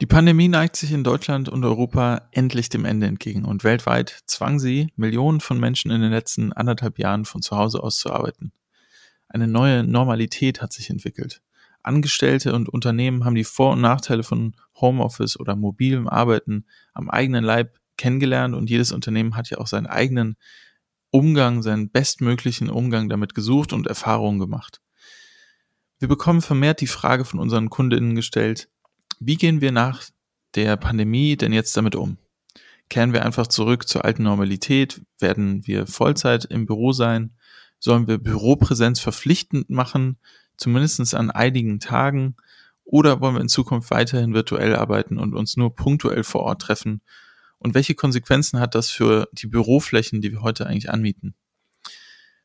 Die Pandemie neigt sich in Deutschland und Europa endlich dem Ende entgegen und weltweit zwang sie Millionen von Menschen in den letzten anderthalb Jahren von zu Hause aus zu arbeiten. Eine neue Normalität hat sich entwickelt. Angestellte und Unternehmen haben die Vor- und Nachteile von Homeoffice oder mobilem Arbeiten am eigenen Leib kennengelernt und jedes Unternehmen hat ja auch seinen eigenen Umgang, seinen bestmöglichen Umgang damit gesucht und Erfahrungen gemacht. Wir bekommen vermehrt die Frage von unseren Kundinnen gestellt, wie gehen wir nach der Pandemie denn jetzt damit um? Kehren wir einfach zurück zur alten Normalität? Werden wir Vollzeit im Büro sein? Sollen wir Büropräsenz verpflichtend machen, zumindest an einigen Tagen? Oder wollen wir in Zukunft weiterhin virtuell arbeiten und uns nur punktuell vor Ort treffen? Und welche Konsequenzen hat das für die Büroflächen, die wir heute eigentlich anmieten?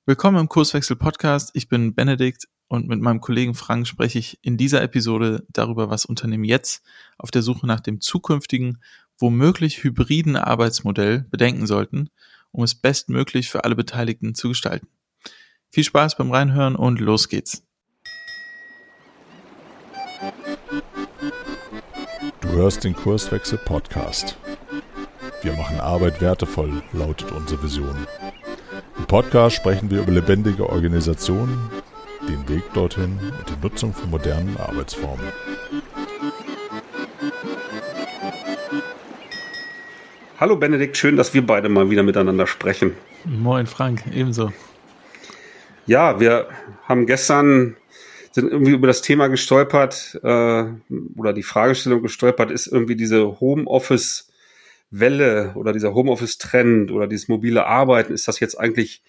Willkommen im Kurswechsel Podcast. Ich bin Benedikt und mit meinem Kollegen Frank spreche ich in dieser Episode darüber, was Unternehmen jetzt auf der Suche nach dem zukünftigen, womöglich hybriden Arbeitsmodell bedenken sollten, um es bestmöglich für alle Beteiligten zu gestalten. Viel Spaß beim Reinhören und los geht's. Du hörst den Kurswechsel Podcast. Wir machen Arbeit wertevoll, lautet unsere Vision. Im Podcast sprechen wir über lebendige Organisationen, den Weg dorthin und die Nutzung von modernen Arbeitsformen. Hallo Benedikt, schön, dass wir beide mal wieder miteinander sprechen. Moin Frank, ebenso. Ja, wir haben gestern sind irgendwie über das Thema gestolpert äh, oder die Fragestellung gestolpert, ist irgendwie diese Homeoffice Welle oder dieser Homeoffice Trend oder dieses mobile Arbeiten, ist das jetzt eigentlich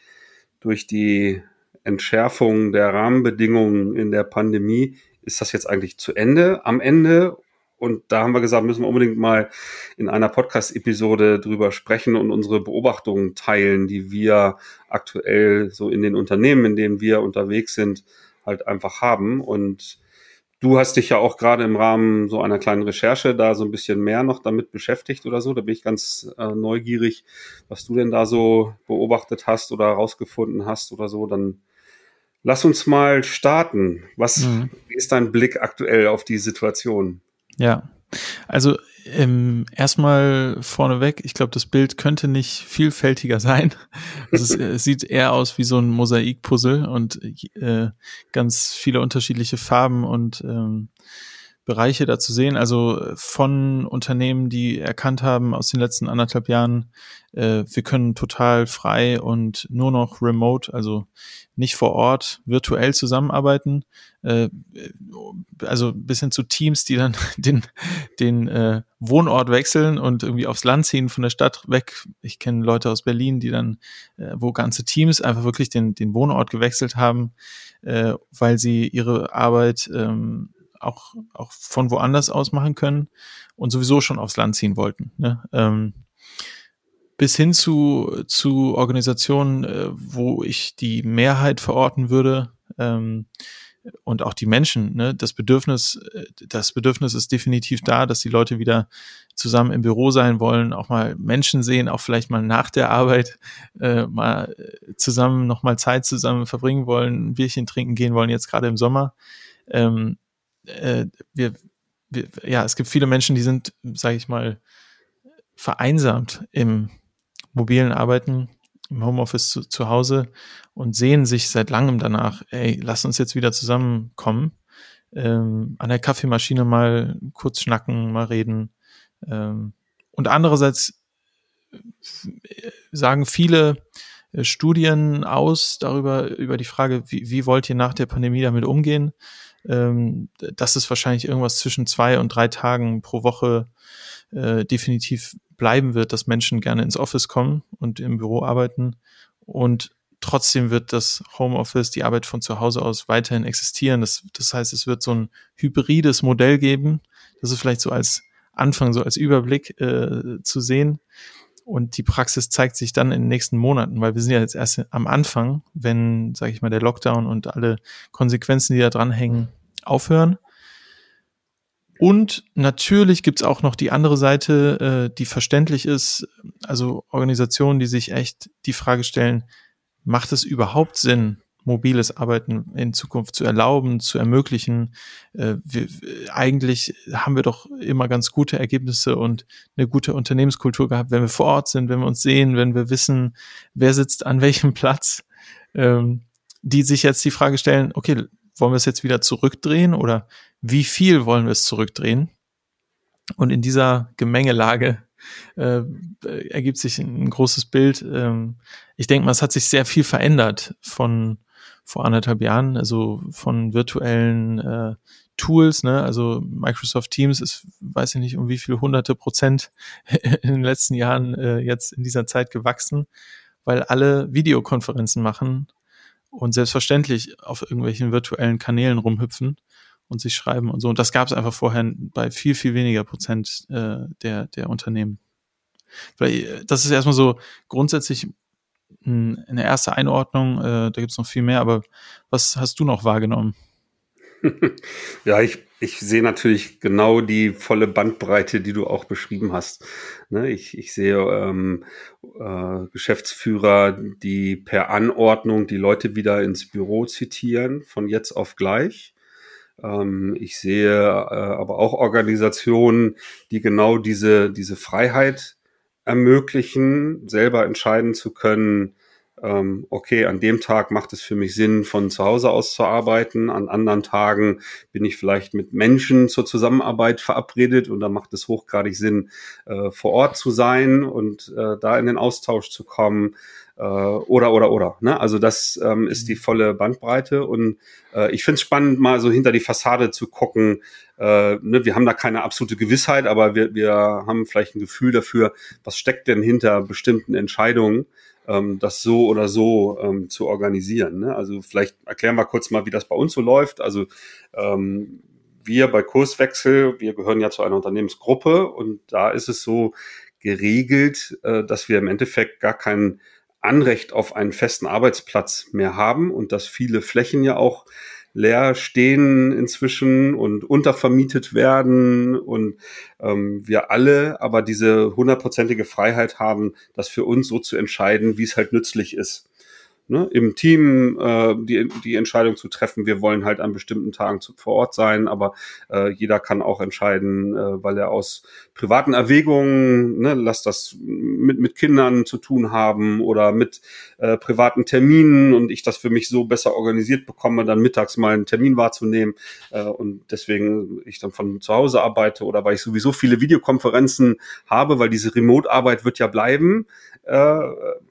durch die Entschärfung der Rahmenbedingungen in der Pandemie, ist das jetzt eigentlich zu Ende, am Ende? Und da haben wir gesagt, müssen wir unbedingt mal in einer Podcast-Episode drüber sprechen und unsere Beobachtungen teilen, die wir aktuell so in den Unternehmen, in denen wir unterwegs sind, halt einfach haben. Und du hast dich ja auch gerade im Rahmen so einer kleinen Recherche da so ein bisschen mehr noch damit beschäftigt oder so. Da bin ich ganz äh, neugierig, was du denn da so beobachtet hast oder herausgefunden hast oder so. Dann Lass uns mal starten. Was mhm. ist dein Blick aktuell auf die Situation? Ja, also ähm, erstmal vorneweg, ich glaube, das Bild könnte nicht vielfältiger sein. Also es, es, sieht eher aus wie so ein Mosaikpuzzle und äh, ganz viele unterschiedliche Farben und ähm, Bereiche da zu sehen. Also von Unternehmen, die erkannt haben aus den letzten anderthalb Jahren, äh, wir können total frei und nur noch remote, also nicht vor Ort, virtuell zusammenarbeiten. Äh, also bis hin zu Teams, die dann den, den äh, Wohnort wechseln und irgendwie aufs Land ziehen von der Stadt weg. Ich kenne Leute aus Berlin, die dann, äh, wo ganze Teams einfach wirklich den, den Wohnort gewechselt haben, äh, weil sie ihre Arbeit ähm, auch, auch von woanders aus machen können und sowieso schon aufs Land ziehen wollten. Ne? Ähm, bis hin zu, zu Organisationen, äh, wo ich die Mehrheit verorten würde ähm, und auch die Menschen. Ne? Das Bedürfnis, äh, das Bedürfnis ist definitiv da, dass die Leute wieder zusammen im Büro sein wollen, auch mal Menschen sehen, auch vielleicht mal nach der Arbeit äh, mal zusammen noch mal Zeit zusammen verbringen wollen, ein Bierchen trinken gehen wollen, jetzt gerade im Sommer. Ähm, äh, wir, wir, ja, es gibt viele Menschen, die sind, sage ich mal, vereinsamt im mobilen Arbeiten, im Homeoffice zu, zu Hause und sehen sich seit langem danach, ey, lass uns jetzt wieder zusammenkommen, ähm, an der Kaffeemaschine mal kurz schnacken, mal reden. Ähm, und andererseits äh, sagen viele äh, Studien aus darüber, über die Frage, wie, wie wollt ihr nach der Pandemie damit umgehen? Ähm, dass es wahrscheinlich irgendwas zwischen zwei und drei Tagen pro Woche äh, definitiv bleiben wird, dass Menschen gerne ins Office kommen und im Büro arbeiten. Und trotzdem wird das Homeoffice, die Arbeit von zu Hause aus weiterhin existieren. Das, das heißt, es wird so ein hybrides Modell geben. Das ist vielleicht so als Anfang, so als Überblick äh, zu sehen. Und die Praxis zeigt sich dann in den nächsten Monaten, weil wir sind ja jetzt erst am Anfang, wenn, sage ich mal, der Lockdown und alle Konsequenzen, die da dranhängen, aufhören. Und natürlich gibt's auch noch die andere Seite, äh, die verständlich ist, also Organisationen, die sich echt die Frage stellen, macht es überhaupt Sinn, mobiles Arbeiten in Zukunft zu erlauben, zu ermöglichen. Äh, wir, eigentlich haben wir doch immer ganz gute Ergebnisse und eine gute Unternehmenskultur gehabt, wenn wir vor Ort sind, wenn wir uns sehen, wenn wir wissen, wer sitzt an welchem Platz, ähm, die sich jetzt die Frage stellen, okay, wollen wir es jetzt wieder zurückdrehen oder wie viel wollen wir es zurückdrehen? Und in dieser Gemengelage äh, ergibt sich ein großes Bild. Ähm, ich denke mal, es hat sich sehr viel verändert von vor anderthalb Jahren, also von virtuellen äh, Tools, ne? Also Microsoft Teams ist, weiß ich nicht, um wie viele hunderte Prozent in den letzten Jahren äh, jetzt in dieser Zeit gewachsen, weil alle Videokonferenzen machen und selbstverständlich auf irgendwelchen virtuellen Kanälen rumhüpfen und sich schreiben und so. Und das gab es einfach vorher bei viel, viel weniger Prozent äh, der, der Unternehmen. Vielleicht, das ist erstmal so grundsätzlich eine erste Einordnung, äh, da gibt es noch viel mehr, aber was hast du noch wahrgenommen? ja, ich, ich sehe natürlich genau die volle Bandbreite, die du auch beschrieben hast. Ne, ich, ich sehe ähm, äh, Geschäftsführer, die per Anordnung die Leute wieder ins Büro zitieren, von jetzt auf gleich. Ähm, ich sehe äh, aber auch Organisationen, die genau diese, diese Freiheit ermöglichen, selber entscheiden zu können, ähm, okay, an dem Tag macht es für mich Sinn, von zu Hause aus zu arbeiten. An anderen Tagen bin ich vielleicht mit Menschen zur Zusammenarbeit verabredet und da macht es hochgradig Sinn, äh, vor Ort zu sein und äh, da in den Austausch zu kommen. Äh, oder, oder, oder. Ne? Also das ähm, ist die mhm. volle Bandbreite und äh, ich finde es spannend, mal so hinter die Fassade zu gucken. Äh, ne? Wir haben da keine absolute Gewissheit, aber wir, wir haben vielleicht ein Gefühl dafür, was steckt denn hinter bestimmten Entscheidungen ähm, das so oder so ähm, zu organisieren. Ne? Also vielleicht erklären wir kurz mal, wie das bei uns so läuft. Also ähm, wir bei Kurswechsel, wir gehören ja zu einer Unternehmensgruppe und da ist es so geregelt, äh, dass wir im Endeffekt gar kein Anrecht auf einen festen Arbeitsplatz mehr haben und dass viele Flächen ja auch leer stehen inzwischen und untervermietet werden und ähm, wir alle aber diese hundertprozentige Freiheit haben, das für uns so zu entscheiden, wie es halt nützlich ist ne, im Team äh, die, die Entscheidung zu treffen, wir wollen halt an bestimmten Tagen zu, vor Ort sein, aber äh, jeder kann auch entscheiden, äh, weil er aus privaten Erwägungen, ne, lass das mit, mit Kindern zu tun haben oder mit äh, privaten Terminen und ich das für mich so besser organisiert bekomme, dann mittags mal einen Termin wahrzunehmen äh, und deswegen ich dann von zu Hause arbeite oder weil ich sowieso viele Videokonferenzen habe, weil diese Remote-Arbeit wird ja bleiben, äh,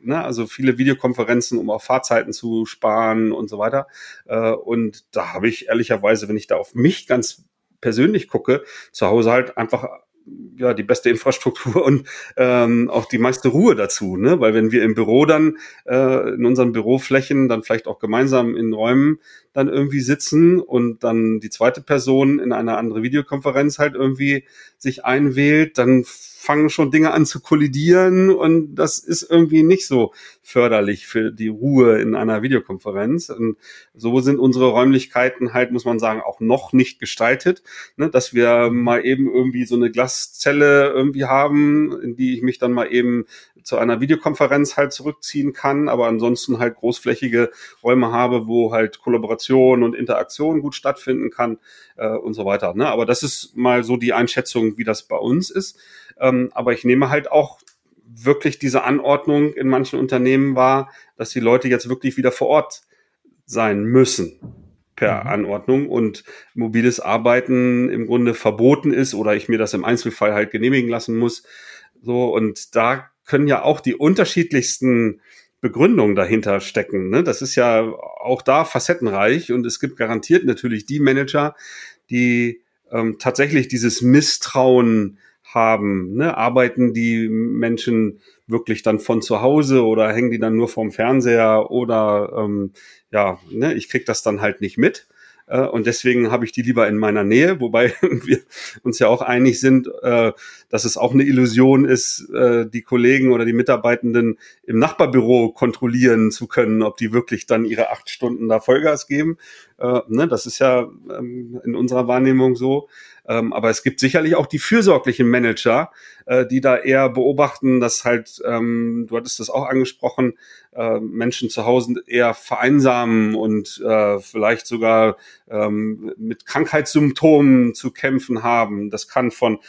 ne, also viele Videokonferenzen, um auch Fahrzeiten zu sparen und so weiter. Äh, und da habe ich ehrlicherweise, wenn ich da auf mich ganz persönlich gucke, zu Hause halt einfach ja die beste Infrastruktur und ähm, auch die meiste Ruhe dazu, ne? Weil wenn wir im Büro dann äh, in unseren Büroflächen dann vielleicht auch gemeinsam in Räumen dann irgendwie sitzen und dann die zweite Person in eine andere Videokonferenz halt irgendwie sich einwählt, dann fangen schon Dinge an zu kollidieren und das ist irgendwie nicht so förderlich für die Ruhe in einer Videokonferenz. Und so sind unsere Räumlichkeiten halt, muss man sagen, auch noch nicht gestaltet, ne, dass wir mal eben irgendwie so eine Glaszelle irgendwie haben, in die ich mich dann mal eben zu einer Videokonferenz halt zurückziehen kann, aber ansonsten halt großflächige Räume habe, wo halt Kollaboration und Interaktion gut stattfinden kann äh, und so weiter. Ne? Aber das ist mal so die Einschätzung, wie das bei uns ist. Ähm, aber ich nehme halt auch wirklich diese Anordnung in manchen Unternehmen wahr, dass die Leute jetzt wirklich wieder vor Ort sein müssen per mhm. Anordnung und mobiles Arbeiten im Grunde verboten ist oder ich mir das im Einzelfall halt genehmigen lassen muss. So, und da können ja auch die unterschiedlichsten Begründungen dahinter stecken. Ne? Das ist ja auch da facettenreich und es gibt garantiert natürlich die Manager, die ähm, tatsächlich dieses Misstrauen haben. Ne? Arbeiten die Menschen wirklich dann von zu Hause oder hängen die dann nur vorm Fernseher oder ähm, ja, ne, ich krieg das dann halt nicht mit. Äh, und deswegen habe ich die lieber in meiner Nähe, wobei wir uns ja auch einig sind, äh, dass es auch eine Illusion ist, äh, die Kollegen oder die Mitarbeitenden im Nachbarbüro kontrollieren zu können, ob die wirklich dann ihre acht Stunden da Vollgas geben. Ne, das ist ja ähm, in unserer Wahrnehmung so. Ähm, aber es gibt sicherlich auch die fürsorglichen Manager, äh, die da eher beobachten, dass halt, ähm, du hattest das auch angesprochen, äh, Menschen zu Hause eher vereinsamen und äh, vielleicht sogar ähm, mit Krankheitssymptomen zu kämpfen haben. Das kann von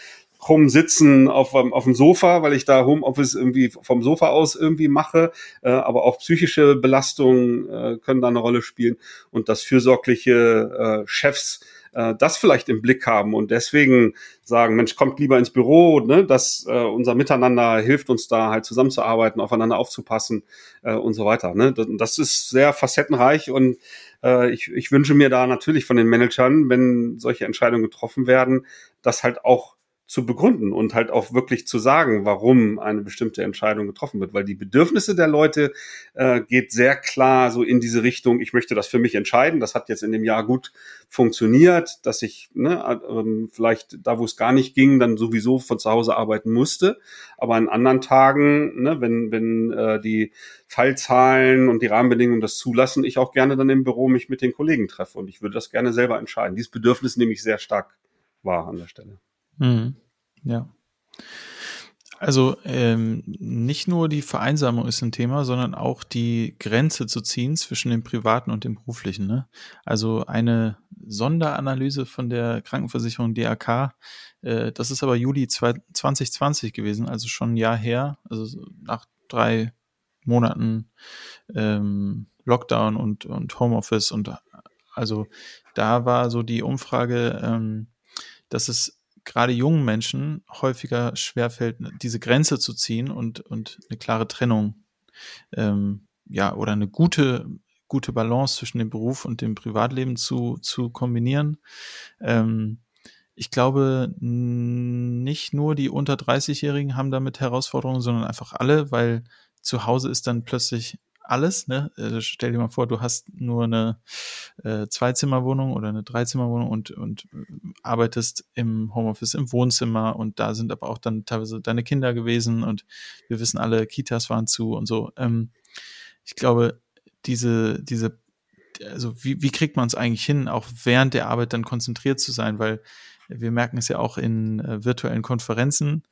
rumsitzen auf, auf dem Sofa, weil ich da Homeoffice irgendwie vom Sofa aus irgendwie mache, äh, aber auch psychische Belastungen äh, können da eine Rolle spielen und dass fürsorgliche äh, Chefs äh, das vielleicht im Blick haben und deswegen sagen, Mensch, kommt lieber ins Büro, ne, dass äh, unser Miteinander hilft uns da halt zusammenzuarbeiten, aufeinander aufzupassen äh, und so weiter. Ne? Das ist sehr facettenreich und äh, ich, ich wünsche mir da natürlich von den Managern, wenn solche Entscheidungen getroffen werden, dass halt auch zu begründen und halt auch wirklich zu sagen, warum eine bestimmte Entscheidung getroffen wird, weil die Bedürfnisse der Leute äh, geht sehr klar so in diese Richtung, ich möchte das für mich entscheiden. Das hat jetzt in dem Jahr gut funktioniert, dass ich ne, ähm, vielleicht da, wo es gar nicht ging, dann sowieso von zu Hause arbeiten musste. Aber an anderen Tagen, ne, wenn, wenn äh, die Fallzahlen und die Rahmenbedingungen das zulassen, ich auch gerne dann im Büro mich mit den Kollegen treffe und ich würde das gerne selber entscheiden. Dieses Bedürfnis nehme ich sehr stark wahr an der Stelle. Mhm. Ja. Also ähm, nicht nur die Vereinsamung ist ein Thema, sondern auch die Grenze zu ziehen zwischen dem privaten und dem beruflichen. Ne? Also eine Sonderanalyse von der Krankenversicherung DAK, äh, das ist aber Juli 2020 gewesen, also schon ein Jahr her, also nach drei Monaten ähm, Lockdown und, und Homeoffice und also da war so die Umfrage, ähm, dass es gerade jungen Menschen häufiger schwerfällt, diese Grenze zu ziehen und, und eine klare Trennung, ähm, ja, oder eine gute, gute Balance zwischen dem Beruf und dem Privatleben zu, zu kombinieren. Ähm, ich glaube, nicht nur die unter 30-Jährigen haben damit Herausforderungen, sondern einfach alle, weil zu Hause ist dann plötzlich alles. Ne? Also stell dir mal vor, du hast nur eine äh, Zweizimmerwohnung oder eine Dreizimmerwohnung und, und äh, arbeitest im Homeoffice im Wohnzimmer und da sind aber auch dann teilweise deine Kinder gewesen und wir wissen alle, Kitas waren zu und so. Ähm, ich glaube, diese, diese, also wie, wie kriegt man es eigentlich hin, auch während der Arbeit dann konzentriert zu sein, weil wir merken es ja auch in äh, virtuellen Konferenzen,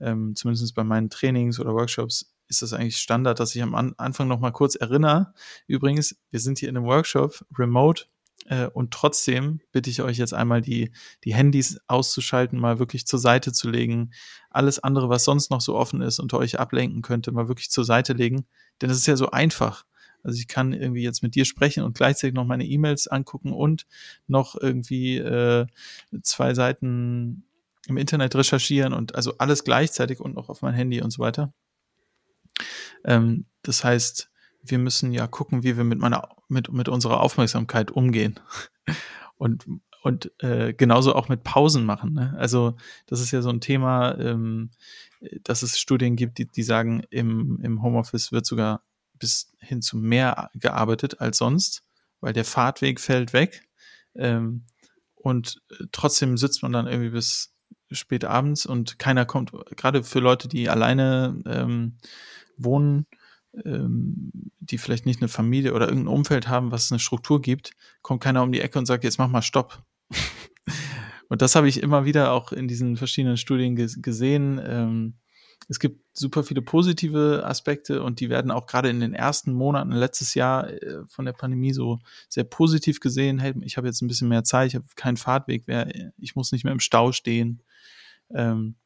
ähm, zumindest bei meinen Trainings oder Workshops, ist das eigentlich Standard, dass ich am An Anfang noch mal kurz erinnere. Übrigens, wir sind hier in einem Workshop, remote, äh, und trotzdem bitte ich euch jetzt einmal die, die Handys auszuschalten, mal wirklich zur Seite zu legen. Alles andere, was sonst noch so offen ist und euch ablenken könnte, mal wirklich zur Seite legen. Denn es ist ja so einfach. Also ich kann irgendwie jetzt mit dir sprechen und gleichzeitig noch meine E-Mails angucken und noch irgendwie äh, zwei Seiten im Internet recherchieren und also alles gleichzeitig und noch auf mein Handy und so weiter. Ähm, das heißt, wir müssen ja gucken, wie wir mit meiner, mit, mit unserer Aufmerksamkeit umgehen. Und, und äh, genauso auch mit Pausen machen. Ne? Also das ist ja so ein Thema, ähm, dass es Studien gibt, die, die sagen, im, im Homeoffice wird sogar bis hin zu mehr gearbeitet als sonst, weil der Fahrtweg fällt weg. Ähm, und trotzdem sitzt man dann irgendwie bis spät abends und keiner kommt, gerade für Leute, die alleine ähm, wohnen, ähm, die vielleicht nicht eine Familie oder irgendein Umfeld haben, was eine Struktur gibt, kommt keiner um die Ecke und sagt, jetzt mach mal Stopp. und das habe ich immer wieder auch in diesen verschiedenen Studien gesehen. Ähm, es gibt super viele positive Aspekte und die werden auch gerade in den ersten Monaten letztes Jahr äh, von der Pandemie so sehr positiv gesehen. Hey, ich habe jetzt ein bisschen mehr Zeit, ich habe keinen Fahrtweg mehr, ich muss nicht mehr im Stau stehen. Ähm,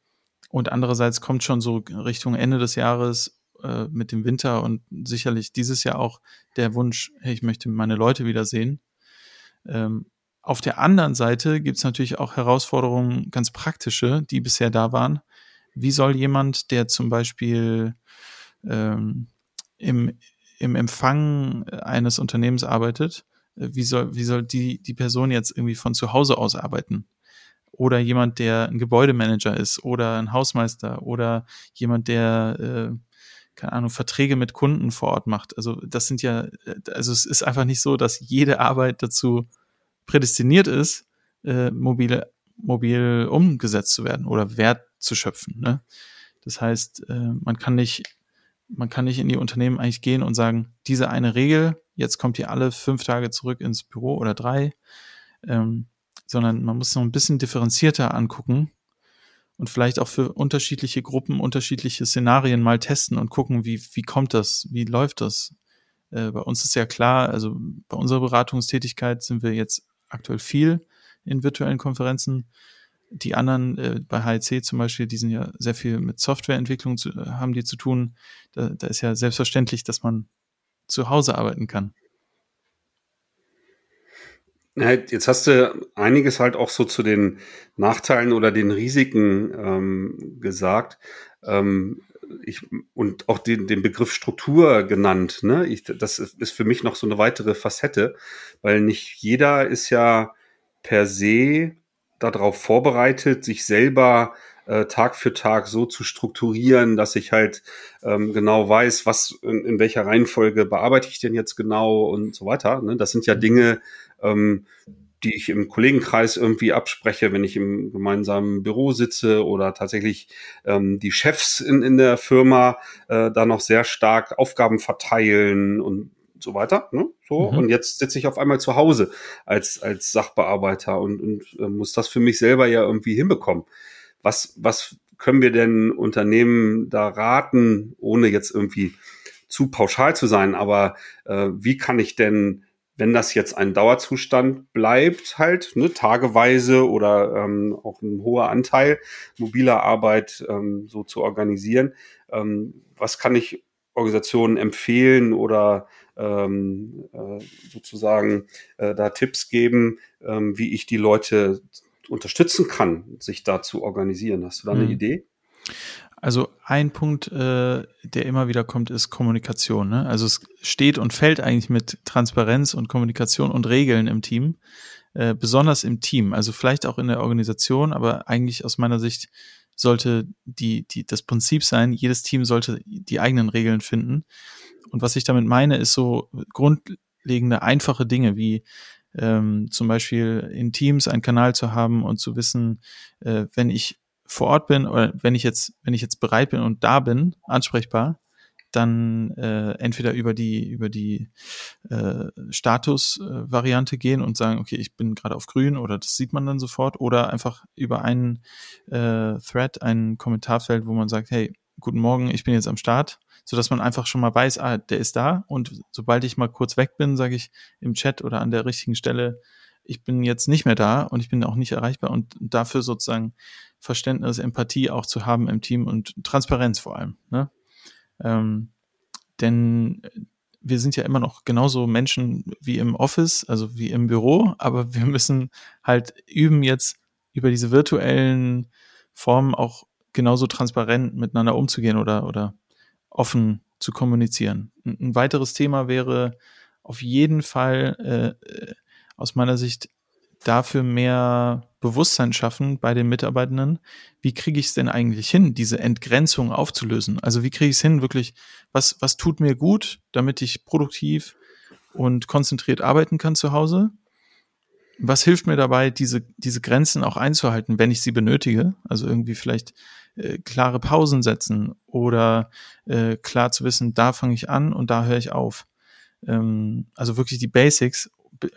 und andererseits kommt schon so Richtung Ende des Jahres äh, mit dem Winter und sicherlich dieses Jahr auch der Wunsch, hey, ich möchte meine Leute wiedersehen. Ähm, auf der anderen Seite gibt es natürlich auch Herausforderungen, ganz praktische, die bisher da waren. Wie soll jemand, der zum Beispiel ähm, im, im Empfang eines Unternehmens arbeitet, äh, wie soll, wie soll die, die Person jetzt irgendwie von zu Hause aus arbeiten? Oder jemand, der ein Gebäudemanager ist oder ein Hausmeister oder jemand, der äh, keine Ahnung, Verträge mit Kunden vor Ort macht. Also das sind ja, also es ist einfach nicht so, dass jede Arbeit dazu prädestiniert ist, äh, mobil, mobil umgesetzt zu werden oder Wert zu schöpfen. Ne? Das heißt, äh, man kann nicht, man kann nicht in die Unternehmen eigentlich gehen und sagen, diese eine Regel, jetzt kommt ihr alle fünf Tage zurück ins Büro oder drei, ähm, sondern man muss noch ein bisschen differenzierter angucken und vielleicht auch für unterschiedliche Gruppen unterschiedliche Szenarien mal testen und gucken, wie, wie kommt das, wie läuft das. Äh, bei uns ist ja klar, also bei unserer Beratungstätigkeit sind wir jetzt aktuell viel in virtuellen Konferenzen. Die anderen äh, bei HEC zum Beispiel, die sind ja sehr viel mit Softwareentwicklung zu, äh, haben die zu tun. Da, da ist ja selbstverständlich, dass man zu Hause arbeiten kann. Jetzt hast du einiges halt auch so zu den Nachteilen oder den Risiken ähm, gesagt. Ähm, ich, und auch den, den Begriff Struktur genannt. Ne? Ich, das ist für mich noch so eine weitere Facette, weil nicht jeder ist ja per se darauf vorbereitet, sich selber äh, Tag für Tag so zu strukturieren, dass ich halt ähm, genau weiß, was in, in, welcher Reihenfolge bearbeite ich denn jetzt genau und so weiter. Ne? Das sind ja Dinge, ähm, die ich im Kollegenkreis irgendwie abspreche, wenn ich im gemeinsamen Büro sitze oder tatsächlich ähm, die Chefs in, in der Firma äh, da noch sehr stark Aufgaben verteilen und so weiter. Ne? So, mhm. und jetzt sitze ich auf einmal zu Hause als, als Sachbearbeiter und, und äh, muss das für mich selber ja irgendwie hinbekommen. Was, was können wir denn Unternehmen da raten, ohne jetzt irgendwie zu pauschal zu sein, aber äh, wie kann ich denn wenn das jetzt ein Dauerzustand bleibt, halt, ne, tageweise oder ähm, auch ein hoher Anteil mobiler Arbeit ähm, so zu organisieren, ähm, was kann ich Organisationen empfehlen oder ähm, äh, sozusagen äh, da Tipps geben, ähm, wie ich die Leute unterstützen kann, sich da zu organisieren. Hast du da eine hm. Idee? Also ein Punkt, äh, der immer wieder kommt, ist Kommunikation. Ne? Also es steht und fällt eigentlich mit Transparenz und Kommunikation und Regeln im Team, äh, besonders im Team. Also vielleicht auch in der Organisation, aber eigentlich aus meiner Sicht sollte die, die, das Prinzip sein, jedes Team sollte die eigenen Regeln finden. Und was ich damit meine, ist so grundlegende, einfache Dinge wie ähm, zum Beispiel in Teams einen Kanal zu haben und zu wissen, äh, wenn ich vor Ort bin oder wenn ich jetzt, wenn ich jetzt bereit bin und da bin, ansprechbar, dann äh, entweder über die über die äh, Status-Variante gehen und sagen, okay, ich bin gerade auf Grün oder das sieht man dann sofort oder einfach über einen äh, Thread, ein Kommentarfeld, wo man sagt, hey, guten Morgen, ich bin jetzt am Start, so dass man einfach schon mal weiß, ah, der ist da und sobald ich mal kurz weg bin, sage ich im Chat oder an der richtigen Stelle, ich bin jetzt nicht mehr da und ich bin auch nicht erreichbar und dafür sozusagen Verständnis, Empathie auch zu haben im Team und Transparenz vor allem. Ne? Ähm, denn wir sind ja immer noch genauso Menschen wie im Office, also wie im Büro, aber wir müssen halt üben jetzt über diese virtuellen Formen auch genauso transparent miteinander umzugehen oder, oder offen zu kommunizieren. Ein, weiteres Thema wäre auf jeden Fall äh, äh aus meiner Sicht dafür mehr Bewusstsein schaffen bei den Mitarbeitenden. Wie kriege ich es denn eigentlich hin, diese Entgrenzung aufzulösen? Also wie kriege ich es hin, wirklich, was, was tut mir gut, damit ich produktiv und konzentriert arbeiten kann zu Hause? Was hilft mir dabei, diese, diese Grenzen auch einzuhalten, wenn ich sie benötige? Also irgendwie vielleicht äh, klare Pausen setzen oder äh, klar zu wissen, da fange ich an und da höre ich auf. Ähm, also wirklich die Basics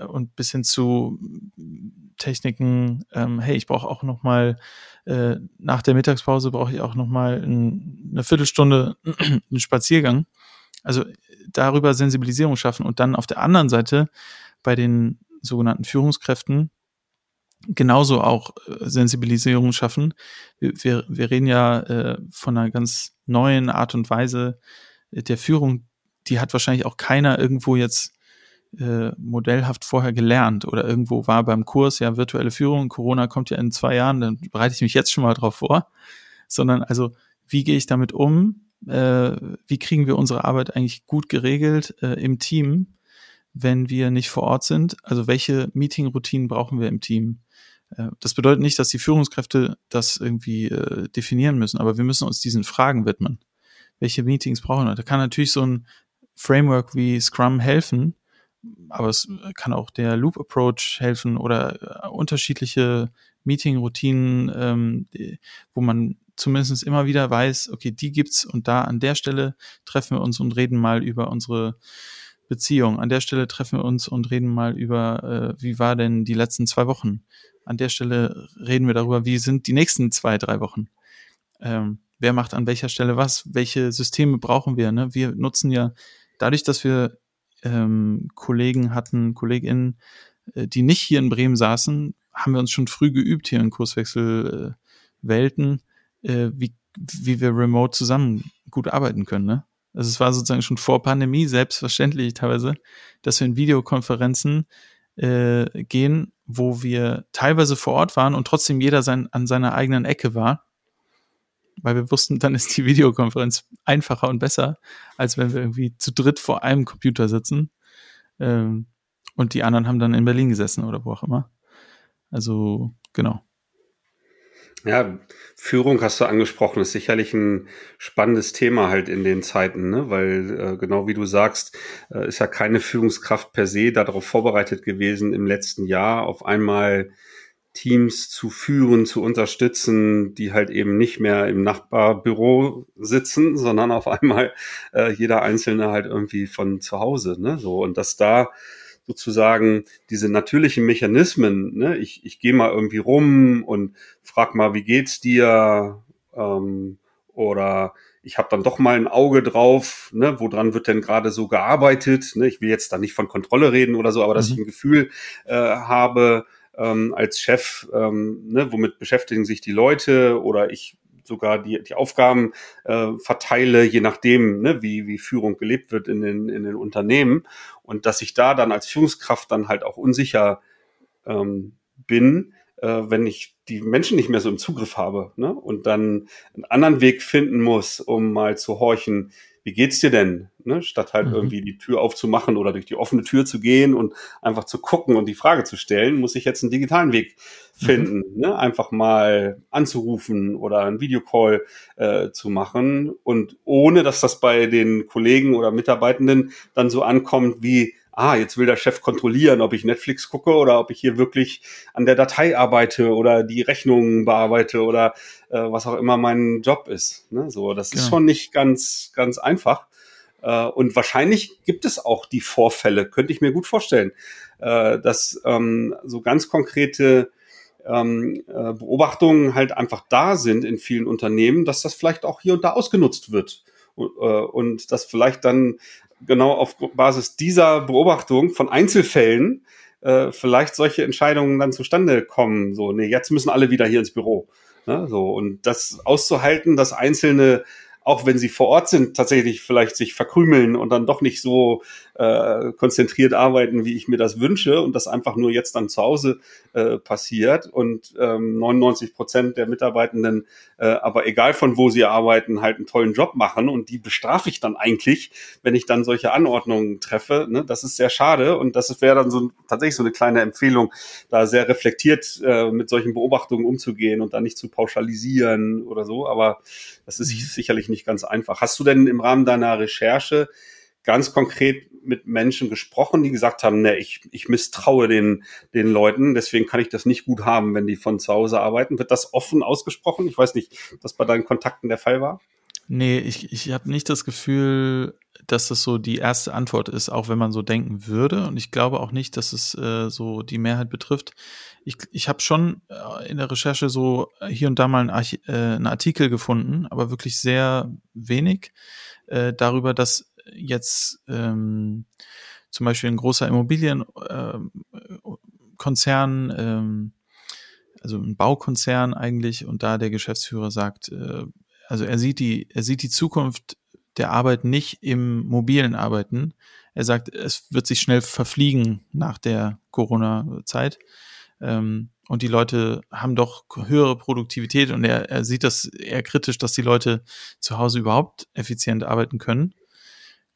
und bis hin zu Techniken, ähm, hey, ich brauche auch noch mal äh, nach der Mittagspause brauche ich auch noch mal ein, eine Viertelstunde einen Spaziergang. Also darüber Sensibilisierung schaffen und dann auf der anderen Seite bei den sogenannten Führungskräften genauso auch äh, Sensibilisierung schaffen. Wir, wir, wir reden ja äh, von einer ganz neuen Art und Weise der Führung. Die hat wahrscheinlich auch keiner irgendwo jetzt äh, modellhaft vorher gelernt oder irgendwo war beim Kurs ja virtuelle Führung, Corona kommt ja in zwei Jahren, dann bereite ich mich jetzt schon mal drauf vor, sondern also wie gehe ich damit um? Äh, wie kriegen wir unsere Arbeit eigentlich gut geregelt äh, im Team, wenn wir nicht vor Ort sind? Also welche Meeting-Routinen brauchen wir im Team? Äh, das bedeutet nicht, dass die Führungskräfte das irgendwie äh, definieren müssen, aber wir müssen uns diesen Fragen widmen. Welche Meetings brauchen wir? Da kann natürlich so ein Framework wie Scrum helfen, aber es kann auch der Loop Approach helfen oder äh, unterschiedliche Meeting-Routinen, ähm, wo man zumindest immer wieder weiß, okay, die gibt's und da an der Stelle treffen wir uns und reden mal über unsere Beziehung. An der Stelle treffen wir uns und reden mal über, äh, wie war denn die letzten zwei Wochen. An der Stelle reden wir darüber, wie sind die nächsten zwei, drei Wochen. Ähm, wer macht an welcher Stelle was, welche Systeme brauchen wir. Ne? Wir nutzen ja dadurch, dass wir ähm, Kollegen hatten, KollegInnen, äh, die nicht hier in Bremen saßen, haben wir uns schon früh geübt hier in Kurswechselwelten, äh, wie, wie wir remote zusammen gut arbeiten können. Ne? Also es war sozusagen schon vor Pandemie selbstverständlich teilweise, dass wir in Videokonferenzen äh, gehen, wo wir teilweise vor Ort waren und trotzdem jeder sein, an seiner eigenen Ecke war. Weil wir wussten, dann ist die Videokonferenz einfacher und besser, als wenn wir irgendwie zu dritt vor einem Computer sitzen. Ähm, und die anderen haben dann in Berlin gesessen oder wo auch immer. Also, genau. Ja, Führung hast du angesprochen, ist sicherlich ein spannendes Thema halt in den Zeiten, ne? weil äh, genau wie du sagst, äh, ist ja keine Führungskraft per se darauf vorbereitet gewesen, im letzten Jahr auf einmal Teams zu führen, zu unterstützen, die halt eben nicht mehr im Nachbarbüro sitzen, sondern auf einmal äh, jeder Einzelne halt irgendwie von zu Hause. Ne? So und dass da sozusagen diese natürlichen Mechanismen, ne? ich, ich gehe mal irgendwie rum und frag mal, wie geht's dir? Ähm, oder ich habe dann doch mal ein Auge drauf, ne, woran wird denn gerade so gearbeitet? Ne? Ich will jetzt da nicht von Kontrolle reden oder so, aber dass mhm. ich ein Gefühl äh, habe ähm, als Chef, ähm, ne, womit beschäftigen sich die Leute oder ich sogar die, die Aufgaben äh, verteile, je nachdem, ne, wie, wie Führung gelebt wird in den, in den Unternehmen. Und dass ich da dann als Führungskraft dann halt auch unsicher ähm, bin, äh, wenn ich die Menschen nicht mehr so im Zugriff habe ne? und dann einen anderen Weg finden muss, um mal zu horchen, wie geht's dir denn? Ne? Statt halt mhm. irgendwie die Tür aufzumachen oder durch die offene Tür zu gehen und einfach zu gucken und die Frage zu stellen, muss ich jetzt einen digitalen Weg mhm. finden. Mhm. Ne? Einfach mal anzurufen oder einen Videocall äh, zu machen und ohne, dass das bei den Kollegen oder Mitarbeitenden dann so ankommt wie, ah, jetzt will der Chef kontrollieren, ob ich Netflix gucke oder ob ich hier wirklich an der Datei arbeite oder die Rechnungen bearbeite oder äh, was auch immer mein Job ist. Ne? So, das ist schon nicht ganz, ganz einfach. Äh, und wahrscheinlich gibt es auch die Vorfälle, könnte ich mir gut vorstellen, äh, dass ähm, so ganz konkrete ähm, äh, Beobachtungen halt einfach da sind in vielen Unternehmen, dass das vielleicht auch hier und da ausgenutzt wird und, äh, und dass vielleicht dann genau auf Basis dieser Beobachtung von Einzelfällen äh, vielleicht solche Entscheidungen dann zustande kommen. So, nee, jetzt müssen alle wieder hier ins Büro. Ne? So, und das auszuhalten, dass einzelne auch wenn sie vor Ort sind, tatsächlich vielleicht sich verkrümeln und dann doch nicht so äh, konzentriert arbeiten, wie ich mir das wünsche und das einfach nur jetzt dann zu Hause äh, passiert und ähm, 99 Prozent der Mitarbeitenden, äh, aber egal von wo sie arbeiten, halt einen tollen Job machen und die bestrafe ich dann eigentlich, wenn ich dann solche Anordnungen treffe. Ne? Das ist sehr schade und das wäre dann so tatsächlich so eine kleine Empfehlung, da sehr reflektiert äh, mit solchen Beobachtungen umzugehen und da nicht zu pauschalisieren oder so, aber das ist mhm. sicherlich nicht ganz einfach. Hast du denn im Rahmen deiner Recherche ganz konkret mit Menschen gesprochen, die gesagt haben, ne, ich, ich misstraue den, den Leuten, deswegen kann ich das nicht gut haben, wenn die von zu Hause arbeiten. Wird das offen ausgesprochen? Ich weiß nicht, ob bei deinen Kontakten der Fall war. Nee, ich, ich habe nicht das Gefühl, dass das so die erste Antwort ist, auch wenn man so denken würde. Und ich glaube auch nicht, dass es äh, so die Mehrheit betrifft. Ich, ich habe schon äh, in der Recherche so hier und da mal Arch äh, einen Artikel gefunden, aber wirklich sehr wenig äh, darüber, dass jetzt ähm, zum Beispiel ein großer Immobilienkonzern, ähm, ähm, also ein Baukonzern eigentlich, und da der Geschäftsführer sagt, äh, also er sieht die, er sieht die Zukunft der Arbeit nicht im mobilen Arbeiten. Er sagt, es wird sich schnell verfliegen nach der Corona-Zeit. Ähm, und die Leute haben doch höhere Produktivität und er, er sieht das eher kritisch, dass die Leute zu Hause überhaupt effizient arbeiten können.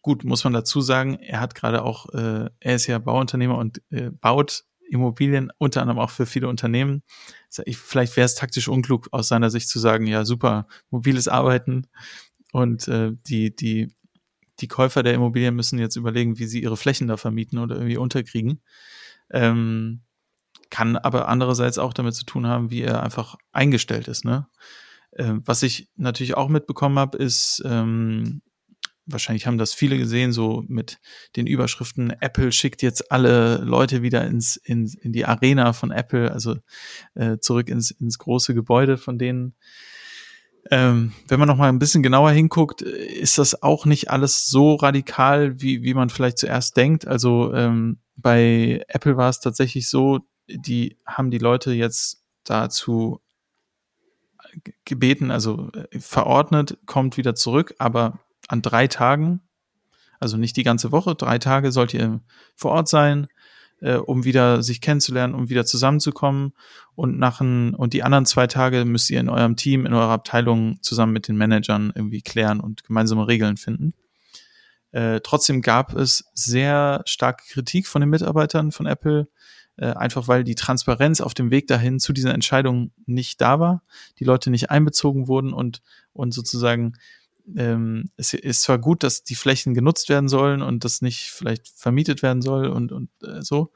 Gut, muss man dazu sagen, er hat gerade auch, äh, er ist ja Bauunternehmer und äh, baut Immobilien, unter anderem auch für viele Unternehmen. Vielleicht wäre es taktisch unklug aus seiner Sicht zu sagen, ja, super, mobiles Arbeiten und äh, die, die, die Käufer der Immobilien müssen jetzt überlegen, wie sie ihre Flächen da vermieten oder irgendwie unterkriegen. Ähm, kann aber andererseits auch damit zu tun haben, wie er einfach eingestellt ist. Ne? Ähm, was ich natürlich auch mitbekommen habe, ist, ähm, wahrscheinlich haben das viele gesehen, so mit den Überschriften, Apple schickt jetzt alle Leute wieder ins, in, in die Arena von Apple, also äh, zurück ins, ins große Gebäude von denen. Ähm, wenn man noch mal ein bisschen genauer hinguckt, ist das auch nicht alles so radikal, wie, wie man vielleicht zuerst denkt. Also ähm, bei Apple war es tatsächlich so, die haben die Leute jetzt dazu gebeten, also äh, verordnet, kommt wieder zurück, aber an drei Tagen, also nicht die ganze Woche, drei Tage sollt ihr vor Ort sein, äh, um wieder sich kennenzulernen, um wieder zusammenzukommen. Und nach ein, und die anderen zwei Tage müsst ihr in eurem Team, in eurer Abteilung zusammen mit den Managern irgendwie klären und gemeinsame Regeln finden. Äh, trotzdem gab es sehr starke Kritik von den Mitarbeitern von Apple, äh, einfach weil die Transparenz auf dem Weg dahin zu dieser Entscheidung nicht da war, die Leute nicht einbezogen wurden und, und sozusagen ähm, es ist zwar gut, dass die Flächen genutzt werden sollen und das nicht vielleicht vermietet werden soll und, und äh, so.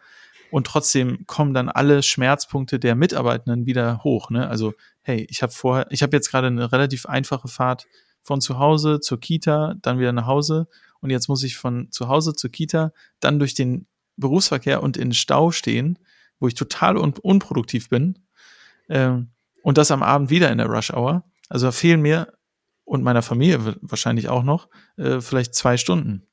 Und trotzdem kommen dann alle Schmerzpunkte der Mitarbeitenden wieder hoch. Ne? Also, hey, ich habe vorher, ich habe jetzt gerade eine relativ einfache Fahrt von zu Hause zur Kita, dann wieder nach Hause und jetzt muss ich von zu Hause zur Kita, dann durch den Berufsverkehr und in Stau stehen, wo ich total un unproduktiv bin. Ähm, und das am Abend wieder in der Rush Hour. Also da fehlen mir und meiner Familie wahrscheinlich auch noch äh, vielleicht zwei Stunden.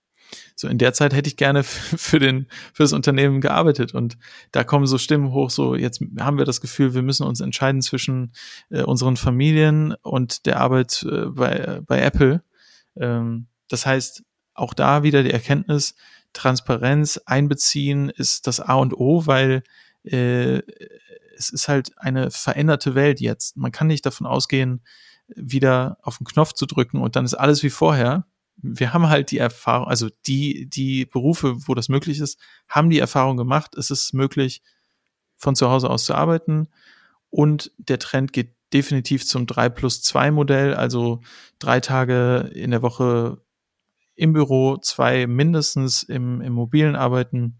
So in der Zeit hätte ich gerne für den für das Unternehmen gearbeitet und da kommen so Stimmen hoch, so jetzt haben wir das Gefühl, wir müssen uns entscheiden zwischen äh, unseren Familien und der Arbeit äh, bei bei Apple. Ähm, das heißt auch da wieder die Erkenntnis, Transparenz einbeziehen ist das A und O, weil äh, es ist halt eine veränderte Welt jetzt. Man kann nicht davon ausgehen, wieder auf den Knopf zu drücken und dann ist alles wie vorher. Wir haben halt die Erfahrung, also die, die Berufe, wo das möglich ist, haben die Erfahrung gemacht, es ist möglich, von zu Hause aus zu arbeiten und der Trend geht definitiv zum 3 plus 2 Modell, also drei Tage in der Woche im Büro, zwei mindestens im, im mobilen Arbeiten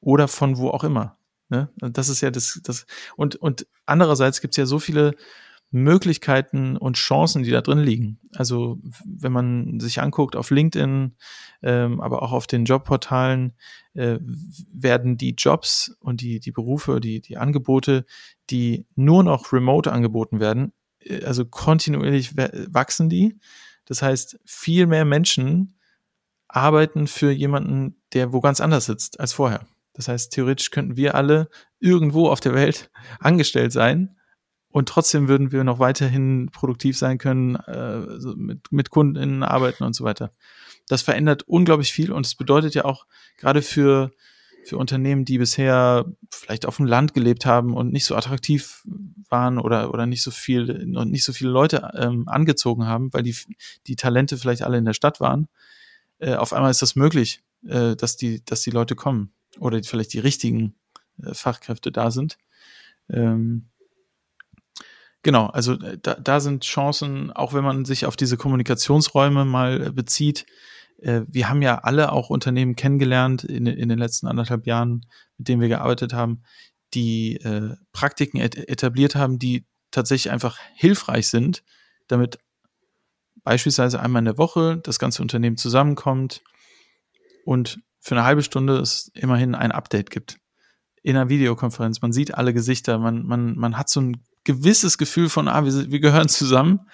oder von wo auch immer. Ne? Das ist ja das, das und, und andererseits gibt es ja so viele Möglichkeiten und Chancen, die da drin liegen. Also wenn man sich anguckt auf LinkedIn, ähm, aber auch auf den Jobportalen, äh, werden die Jobs und die, die Berufe, die, die Angebote, die nur noch remote angeboten werden, äh, also kontinuierlich wachsen die. Das heißt, viel mehr Menschen arbeiten für jemanden, der wo ganz anders sitzt als vorher. Das heißt, theoretisch könnten wir alle irgendwo auf der Welt angestellt sein und trotzdem würden wir noch weiterhin produktiv sein können, äh, mit, mit Kunden arbeiten und so weiter. Das verändert unglaublich viel und es bedeutet ja auch gerade für, für Unternehmen, die bisher vielleicht auf dem Land gelebt haben und nicht so attraktiv waren oder, oder nicht so viel, und nicht so viele Leute ähm, angezogen haben, weil die, die Talente vielleicht alle in der Stadt waren, äh, auf einmal ist das möglich, äh, dass die, dass die Leute kommen oder vielleicht die richtigen äh, Fachkräfte da sind. Ähm, genau, also äh, da, da sind Chancen, auch wenn man sich auf diese Kommunikationsräume mal äh, bezieht. Äh, wir haben ja alle auch Unternehmen kennengelernt in, in den letzten anderthalb Jahren, mit denen wir gearbeitet haben, die äh, Praktiken et etabliert haben, die tatsächlich einfach hilfreich sind, damit beispielsweise einmal in der Woche das ganze Unternehmen zusammenkommt und für eine halbe Stunde es immerhin ein Update gibt. In einer Videokonferenz. Man sieht alle Gesichter, man, man, man hat so ein gewisses Gefühl von, ah, wir, wir gehören zusammen.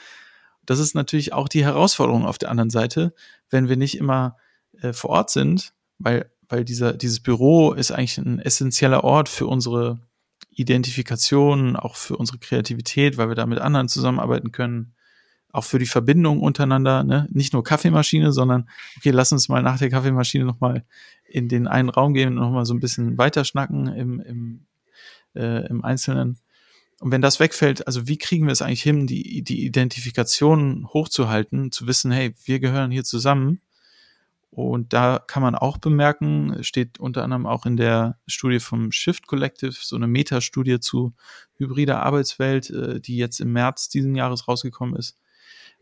Das ist natürlich auch die Herausforderung auf der anderen Seite, wenn wir nicht immer äh, vor Ort sind, weil, weil dieser, dieses Büro ist eigentlich ein essentieller Ort für unsere Identifikation, auch für unsere Kreativität, weil wir da mit anderen zusammenarbeiten können auch für die Verbindung untereinander, ne? nicht nur Kaffeemaschine, sondern okay, lass uns mal nach der Kaffeemaschine nochmal in den einen Raum gehen und nochmal so ein bisschen weiter schnacken im, im, äh, im Einzelnen. Und wenn das wegfällt, also wie kriegen wir es eigentlich hin, die, die Identifikation hochzuhalten, zu wissen, hey, wir gehören hier zusammen. Und da kann man auch bemerken, steht unter anderem auch in der Studie vom Shift Collective, so eine Metastudie zu hybrider Arbeitswelt, äh, die jetzt im März diesen Jahres rausgekommen ist,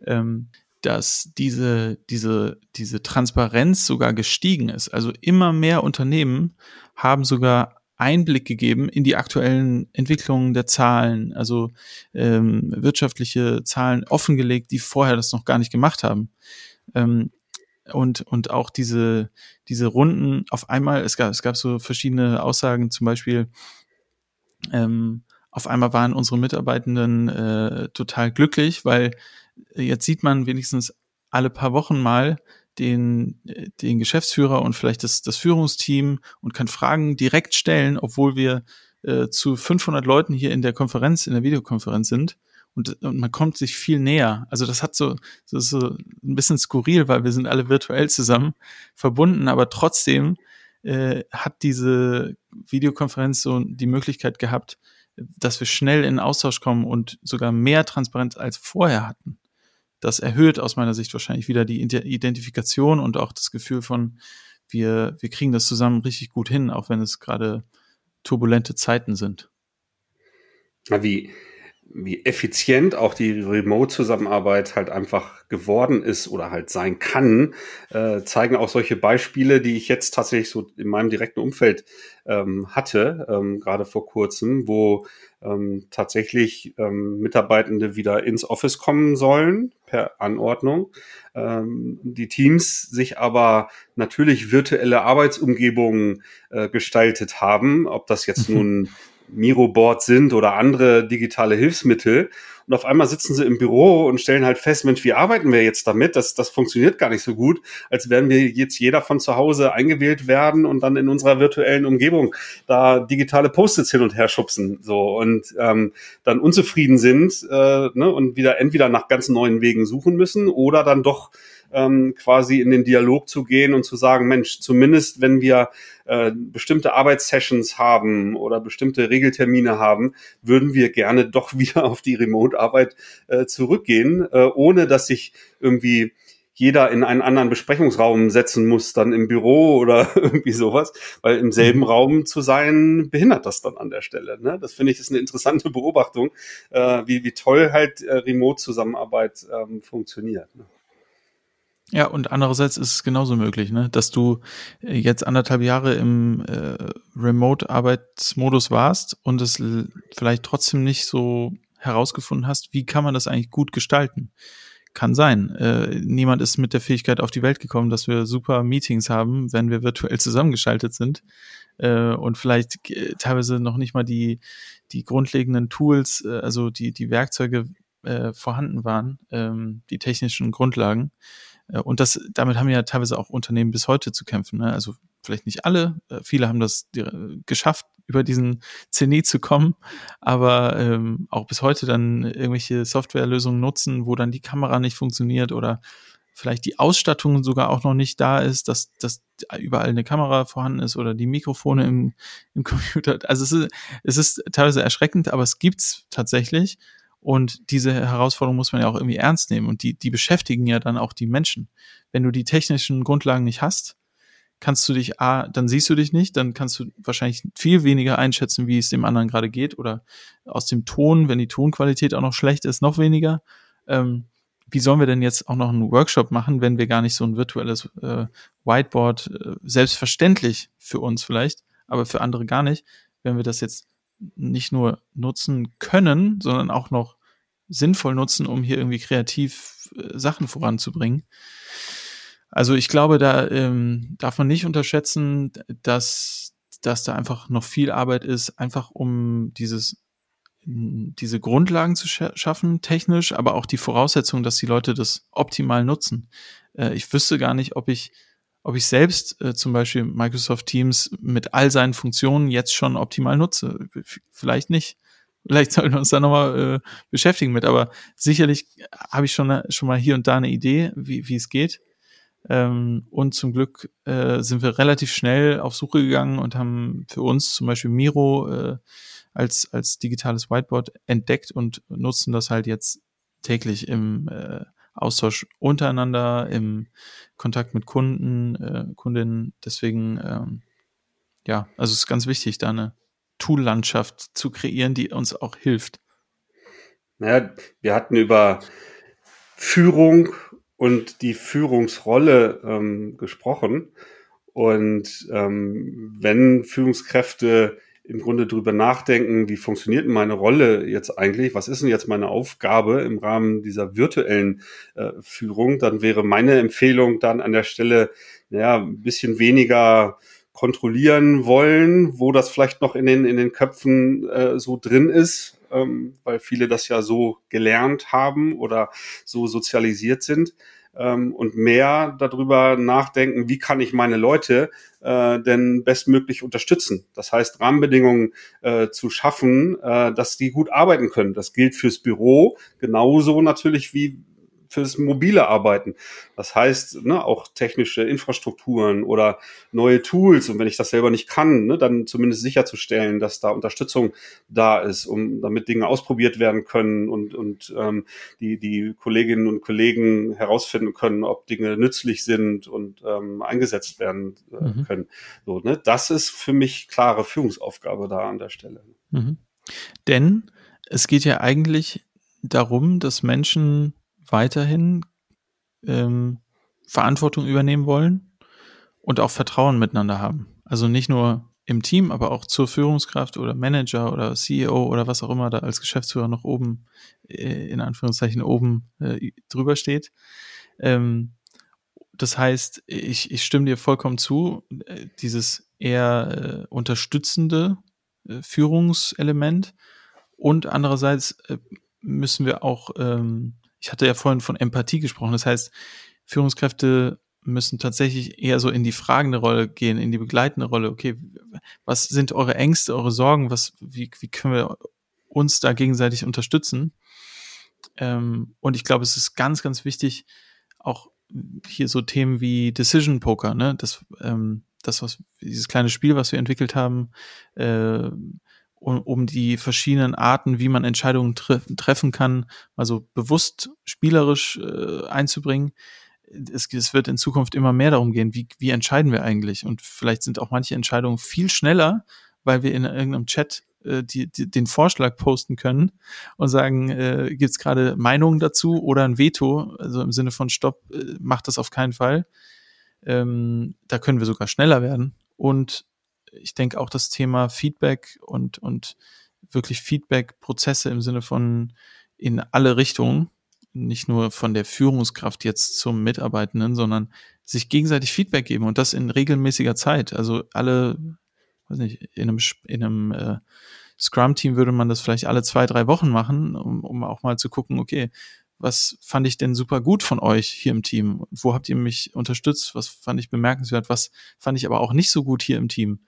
ähm, dass diese, diese, diese Transparenz sogar gestiegen ist. Also immer mehr Unternehmen haben sogar Einblick gegeben in die aktuellen Entwicklungen der Zahlen, also ähm, wirtschaftliche Zahlen offengelegt, die vorher das noch gar nicht gemacht haben. Ähm, und, und auch diese, diese Runden auf einmal, es gab, es gab so verschiedene Aussagen, zum Beispiel, ähm, auf einmal waren unsere Mitarbeitenden äh, total glücklich, weil jetzt sieht man wenigstens alle paar Wochen mal den, den Geschäftsführer und vielleicht das, das Führungsteam und kann Fragen direkt stellen, obwohl wir äh, zu 500 Leuten hier in der Konferenz, in der Videokonferenz sind. Und, und man kommt sich viel näher. Also das hat so, so, so ein bisschen skurril, weil wir sind alle virtuell zusammen verbunden, aber trotzdem äh, hat diese Videokonferenz so die Möglichkeit gehabt, dass wir schnell in Austausch kommen und sogar mehr Transparenz als vorher hatten. Das erhöht aus meiner Sicht wahrscheinlich wieder die Identifikation und auch das Gefühl von, wir, wir kriegen das zusammen richtig gut hin, auch wenn es gerade turbulente Zeiten sind. Wie, wie effizient auch die Remote-Zusammenarbeit halt einfach geworden ist oder halt sein kann, äh, zeigen auch solche Beispiele, die ich jetzt tatsächlich so in meinem direkten Umfeld ähm, hatte, ähm, gerade vor kurzem, wo ähm, tatsächlich ähm, Mitarbeitende wieder ins Office kommen sollen per Anordnung. Ähm, die Teams sich aber natürlich virtuelle Arbeitsumgebungen äh, gestaltet haben, ob das jetzt nun Miro-Board sind oder andere digitale Hilfsmittel. Und auf einmal sitzen sie im Büro und stellen halt fest, Mensch, wie arbeiten wir jetzt damit? Das, das funktioniert gar nicht so gut, als werden wir jetzt jeder von zu Hause eingewählt werden und dann in unserer virtuellen Umgebung da digitale Post-its hin und her schubsen. So und ähm, dann unzufrieden sind äh, ne, und wieder entweder nach ganz neuen Wegen suchen müssen oder dann doch ähm, quasi in den Dialog zu gehen und zu sagen, Mensch, zumindest wenn wir äh, bestimmte Arbeitssessions haben oder bestimmte Regeltermine haben, würden wir gerne doch wieder auf die Remote-Arbeit äh, zurückgehen, äh, ohne dass sich irgendwie jeder in einen anderen Besprechungsraum setzen muss, dann im Büro oder irgendwie sowas, weil im selben mhm. Raum zu sein, behindert das dann an der Stelle. Ne? Das finde ich ist eine interessante Beobachtung, äh, wie, wie toll halt äh, Remote-Zusammenarbeit ähm, funktioniert. Ne? Ja, und andererseits ist es genauso möglich, ne, dass du äh, jetzt anderthalb Jahre im äh, Remote-Arbeitsmodus warst und es vielleicht trotzdem nicht so herausgefunden hast, wie kann man das eigentlich gut gestalten. Kann sein. Äh, niemand ist mit der Fähigkeit auf die Welt gekommen, dass wir super Meetings haben, wenn wir virtuell zusammengeschaltet sind. Äh, und vielleicht äh, teilweise noch nicht mal die, die grundlegenden Tools, äh, also die, die Werkzeuge äh, vorhanden waren, ähm, die technischen Grundlagen. Äh, und das, damit haben ja teilweise auch Unternehmen bis heute zu kämpfen. Ne? Also vielleicht nicht alle, äh, viele haben das geschafft, über diesen Zenit zu kommen, aber ähm, auch bis heute dann irgendwelche Softwarelösungen nutzen, wo dann die Kamera nicht funktioniert oder vielleicht die Ausstattung sogar auch noch nicht da ist, dass, dass überall eine Kamera vorhanden ist oder die Mikrofone im, im Computer. Also es ist, es ist teilweise erschreckend, aber es gibt's tatsächlich. Und diese Herausforderung muss man ja auch irgendwie ernst nehmen. Und die, die beschäftigen ja dann auch die Menschen. Wenn du die technischen Grundlagen nicht hast, kannst du dich, ah, dann siehst du dich nicht, dann kannst du wahrscheinlich viel weniger einschätzen, wie es dem anderen gerade geht. Oder aus dem Ton, wenn die Tonqualität auch noch schlecht ist, noch weniger. Ähm, wie sollen wir denn jetzt auch noch einen Workshop machen, wenn wir gar nicht so ein virtuelles äh, Whiteboard, äh, selbstverständlich für uns vielleicht, aber für andere gar nicht, wenn wir das jetzt nicht nur nutzen können, sondern auch noch sinnvoll nutzen, um hier irgendwie kreativ äh, Sachen voranzubringen. Also ich glaube, da ähm, darf man nicht unterschätzen, dass, dass da einfach noch viel Arbeit ist, einfach um dieses diese Grundlagen zu schaffen, technisch, aber auch die Voraussetzung, dass die Leute das optimal nutzen. Äh, ich wüsste gar nicht, ob ich ob ich selbst äh, zum Beispiel Microsoft Teams mit all seinen Funktionen jetzt schon optimal nutze. Vielleicht nicht. Vielleicht sollten wir uns da nochmal äh, beschäftigen mit, aber sicherlich habe ich schon, schon mal hier und da eine Idee, wie, wie es geht. Ähm, und zum Glück äh, sind wir relativ schnell auf Suche gegangen und haben für uns zum Beispiel Miro äh, als, als digitales Whiteboard entdeckt und nutzen das halt jetzt täglich im äh, Austausch untereinander, im Kontakt mit Kunden, äh, Kundinnen. Deswegen, ähm, ja, also es ist ganz wichtig, da eine Tool-Landschaft zu kreieren, die uns auch hilft. Naja, wir hatten über Führung und die Führungsrolle ähm, gesprochen. Und ähm, wenn Führungskräfte im Grunde drüber nachdenken, wie funktioniert meine Rolle jetzt eigentlich? Was ist denn jetzt meine Aufgabe im Rahmen dieser virtuellen äh, Führung? Dann wäre meine Empfehlung dann an der Stelle, naja, ein bisschen weniger kontrollieren wollen, wo das vielleicht noch in den, in den Köpfen äh, so drin ist, ähm, weil viele das ja so gelernt haben oder so sozialisiert sind ähm, und mehr darüber nachdenken, wie kann ich meine Leute äh, denn bestmöglich unterstützen. Das heißt, Rahmenbedingungen äh, zu schaffen, äh, dass die gut arbeiten können. Das gilt fürs Büro genauso natürlich wie fürs mobile Arbeiten. Das heißt, ne, auch technische Infrastrukturen oder neue Tools. Und wenn ich das selber nicht kann, ne, dann zumindest sicherzustellen, dass da Unterstützung da ist, um damit Dinge ausprobiert werden können und, und ähm, die, die Kolleginnen und Kollegen herausfinden können, ob Dinge nützlich sind und ähm, eingesetzt werden äh, mhm. können. So, ne, das ist für mich klare Führungsaufgabe da an der Stelle. Mhm. Denn es geht ja eigentlich darum, dass Menschen weiterhin ähm, Verantwortung übernehmen wollen und auch Vertrauen miteinander haben. Also nicht nur im Team, aber auch zur Führungskraft oder Manager oder CEO oder was auch immer da als Geschäftsführer noch oben, äh, in Anführungszeichen oben äh, drüber steht. Ähm, das heißt, ich, ich stimme dir vollkommen zu, äh, dieses eher äh, unterstützende äh, Führungselement und andererseits äh, müssen wir auch ähm, ich hatte ja vorhin von Empathie gesprochen. Das heißt, Führungskräfte müssen tatsächlich eher so in die fragende Rolle gehen, in die begleitende Rolle. Okay, was sind eure Ängste, eure Sorgen? Was, wie, wie können wir uns da gegenseitig unterstützen? Ähm, und ich glaube, es ist ganz, ganz wichtig, auch hier so Themen wie Decision Poker, ne? Das, ähm, das was dieses kleine Spiel, was wir entwickelt haben, äh, um, um die verschiedenen Arten, wie man Entscheidungen tre treffen kann, also bewusst spielerisch äh, einzubringen. Es, es wird in Zukunft immer mehr darum gehen, wie, wie entscheiden wir eigentlich? Und vielleicht sind auch manche Entscheidungen viel schneller, weil wir in irgendeinem Chat äh, die, die, den Vorschlag posten können und sagen, äh, gibt es gerade Meinungen dazu oder ein Veto, also im Sinne von Stopp, äh, macht das auf keinen Fall. Ähm, da können wir sogar schneller werden. Und ich denke auch das Thema Feedback und, und wirklich Feedback-Prozesse im Sinne von in alle Richtungen, nicht nur von der Führungskraft jetzt zum Mitarbeitenden, sondern sich gegenseitig Feedback geben und das in regelmäßiger Zeit. Also alle, weiß nicht, in einem, in einem äh, Scrum-Team würde man das vielleicht alle zwei, drei Wochen machen, um, um auch mal zu gucken, okay, was fand ich denn super gut von euch hier im Team? Wo habt ihr mich unterstützt? Was fand ich bemerkenswert? Was fand ich aber auch nicht so gut hier im Team?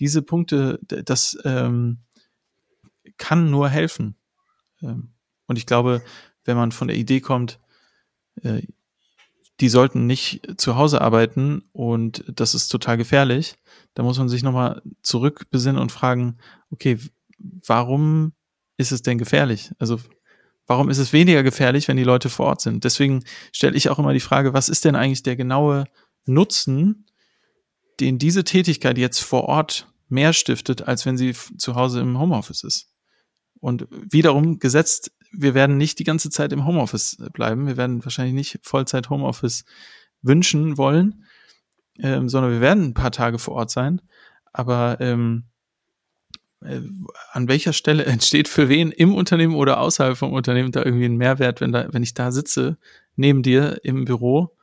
Diese Punkte, das ähm, kann nur helfen. Ähm, und ich glaube, wenn man von der Idee kommt, äh, die sollten nicht zu Hause arbeiten und das ist total gefährlich, da muss man sich nochmal zurückbesinnen und fragen, okay, warum ist es denn gefährlich? Also Warum ist es weniger gefährlich, wenn die Leute vor Ort sind? Deswegen stelle ich auch immer die Frage, was ist denn eigentlich der genaue Nutzen, den diese Tätigkeit jetzt vor Ort mehr stiftet, als wenn sie zu Hause im Homeoffice ist? Und wiederum gesetzt, wir werden nicht die ganze Zeit im Homeoffice bleiben. Wir werden wahrscheinlich nicht Vollzeit Homeoffice wünschen wollen, ähm, sondern wir werden ein paar Tage vor Ort sein. Aber ähm, äh, an welcher Stelle entsteht für wen im Unternehmen oder außerhalb vom Unternehmen da irgendwie ein Mehrwert, wenn da, wenn ich da sitze, neben dir im Büro?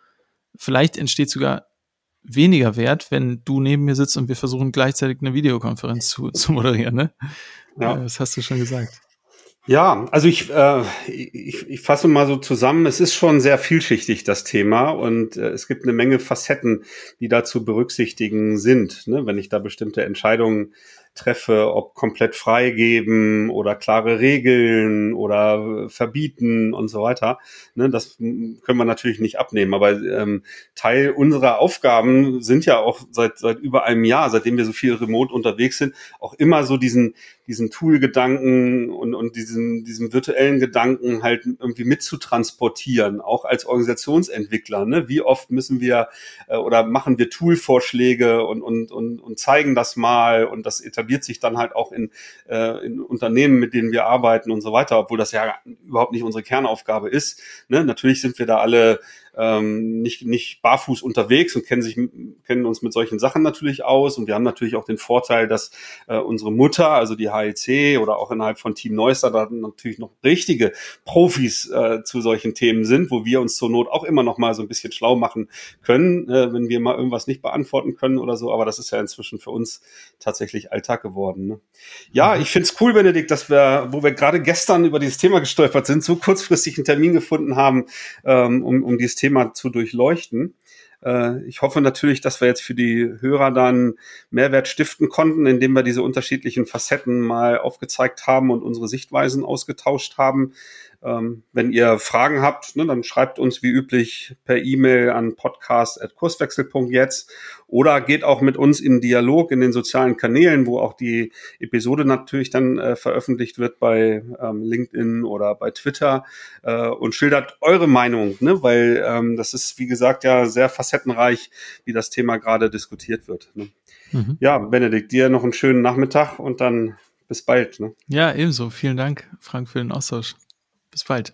Vielleicht entsteht sogar weniger Wert, wenn du neben mir sitzt und wir versuchen gleichzeitig eine Videokonferenz zu, zu moderieren, ne? Ja. Das hast du schon gesagt. Ja, also ich, äh, ich, ich fasse mal so zusammen, es ist schon sehr vielschichtig, das Thema, und äh, es gibt eine Menge Facetten, die da zu berücksichtigen sind, ne? wenn ich da bestimmte Entscheidungen treffe, ob komplett freigeben oder klare Regeln oder verbieten und so weiter. Ne, das können wir natürlich nicht abnehmen. Aber ähm, Teil unserer Aufgaben sind ja auch seit, seit über einem Jahr, seitdem wir so viel remote unterwegs sind, auch immer so diesen, diesen Tool-Gedanken und, und diesen, diesen virtuellen Gedanken halt irgendwie mitzutransportieren, auch als Organisationsentwickler. Ne? Wie oft müssen wir äh, oder machen wir Tool-Vorschläge und, und, und, und zeigen das mal und das etabliert etabliert sich dann halt auch in, äh, in Unternehmen, mit denen wir arbeiten und so weiter, obwohl das ja überhaupt nicht unsere Kernaufgabe ist. Ne? Natürlich sind wir da alle ähm, nicht, nicht barfuß unterwegs und kennen sich, kennen uns mit solchen Sachen natürlich aus. Und wir haben natürlich auch den Vorteil, dass äh, unsere Mutter, also die HLC oder auch innerhalb von Team Neustar, da natürlich noch richtige Profis äh, zu solchen Themen sind, wo wir uns zur Not auch immer noch mal so ein bisschen schlau machen können, äh, wenn wir mal irgendwas nicht beantworten können oder so. Aber das ist ja inzwischen für uns tatsächlich Alltag geworden. Ne? Ja, mhm. ich find's cool, Benedikt, dass wir, wo wir gerade gestern über dieses Thema gestolpert sind, so kurzfristig einen Termin gefunden haben, ähm, um, um dieses Thema zu durchleuchten. Äh, ich hoffe natürlich, dass wir jetzt für die Hörer dann Mehrwert stiften konnten, indem wir diese unterschiedlichen Facetten mal aufgezeigt haben und unsere Sichtweisen ausgetauscht haben. Ähm, wenn ihr Fragen habt, ne, dann schreibt uns wie üblich per E-Mail an podcast.kurswechsel.jetzt oder geht auch mit uns in Dialog in den sozialen Kanälen, wo auch die Episode natürlich dann äh, veröffentlicht wird bei ähm, LinkedIn oder bei Twitter äh, und schildert eure Meinung, ne? weil ähm, das ist, wie gesagt, ja sehr facettenreich, wie das Thema gerade diskutiert wird. Ne? Mhm. Ja, Benedikt, dir noch einen schönen Nachmittag und dann bis bald. Ne? Ja, ebenso. Vielen Dank, Frank, für den Austausch. Bis bald.